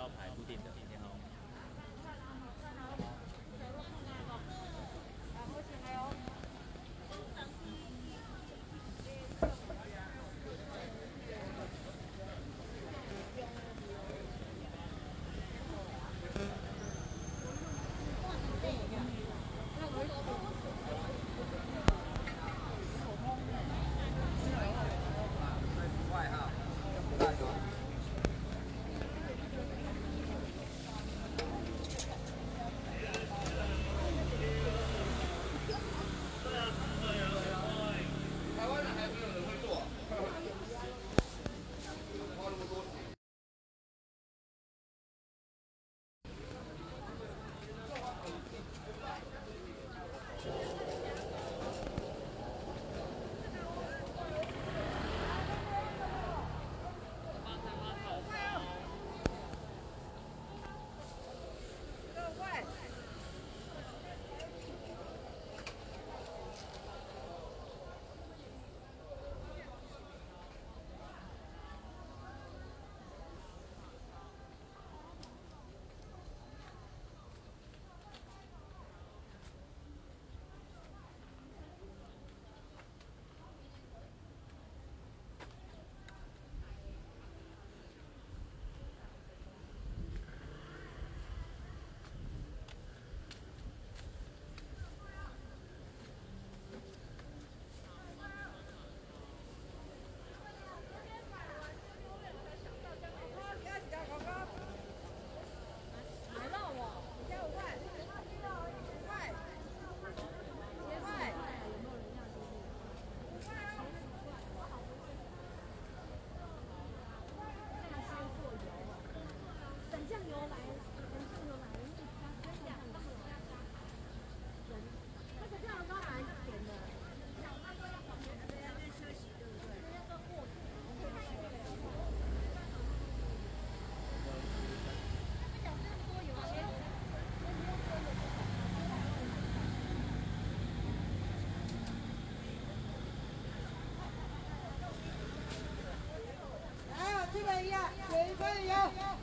招牌固 Hey, yeah.